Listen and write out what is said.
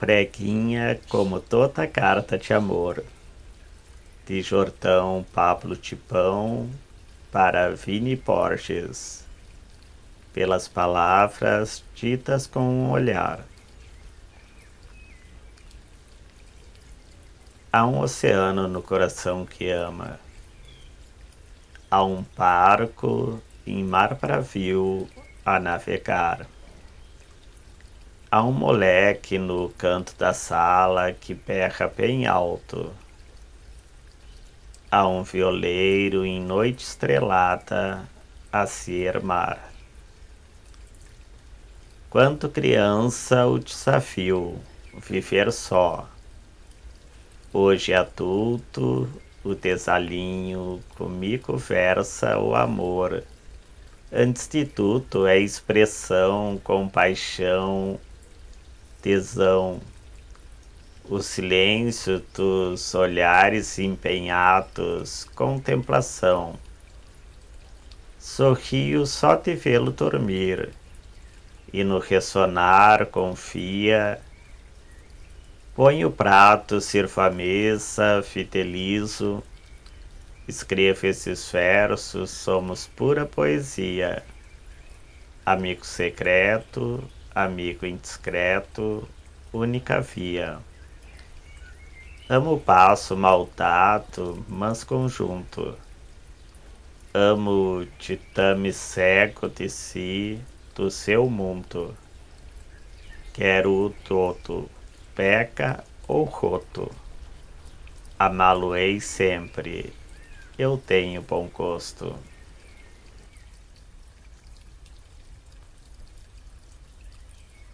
Preguinha como toda carta de amor, de Jordão Pablo Tipão para Vini Borges, pelas palavras ditas com um olhar. Há um oceano no coração que ama, há um barco em mar bravio a navegar. Há um moleque no canto da sala que berra bem alto. Há um violeiro em noite estrelada a se ermar. Quanto criança o desafio, viver só. Hoje adulto, o desalinho comigo versa o amor. Antes de tudo é expressão, compaixão, tesão, o silêncio dos olhares empenhados, contemplação. Sorrio só de vê-lo dormir, e no ressonar confia. Põe o prato, sirva a mesa, fidelizo. Escrevo esses versos, somos pura poesia. Amigo secreto, amigo indiscreto, única via. Amo o passo maldato, mas conjunto. Amo o titame cego de si, do seu mundo. Quero o todo, peca ou roto. Amá-lo-ei sempre, eu tenho bom gosto.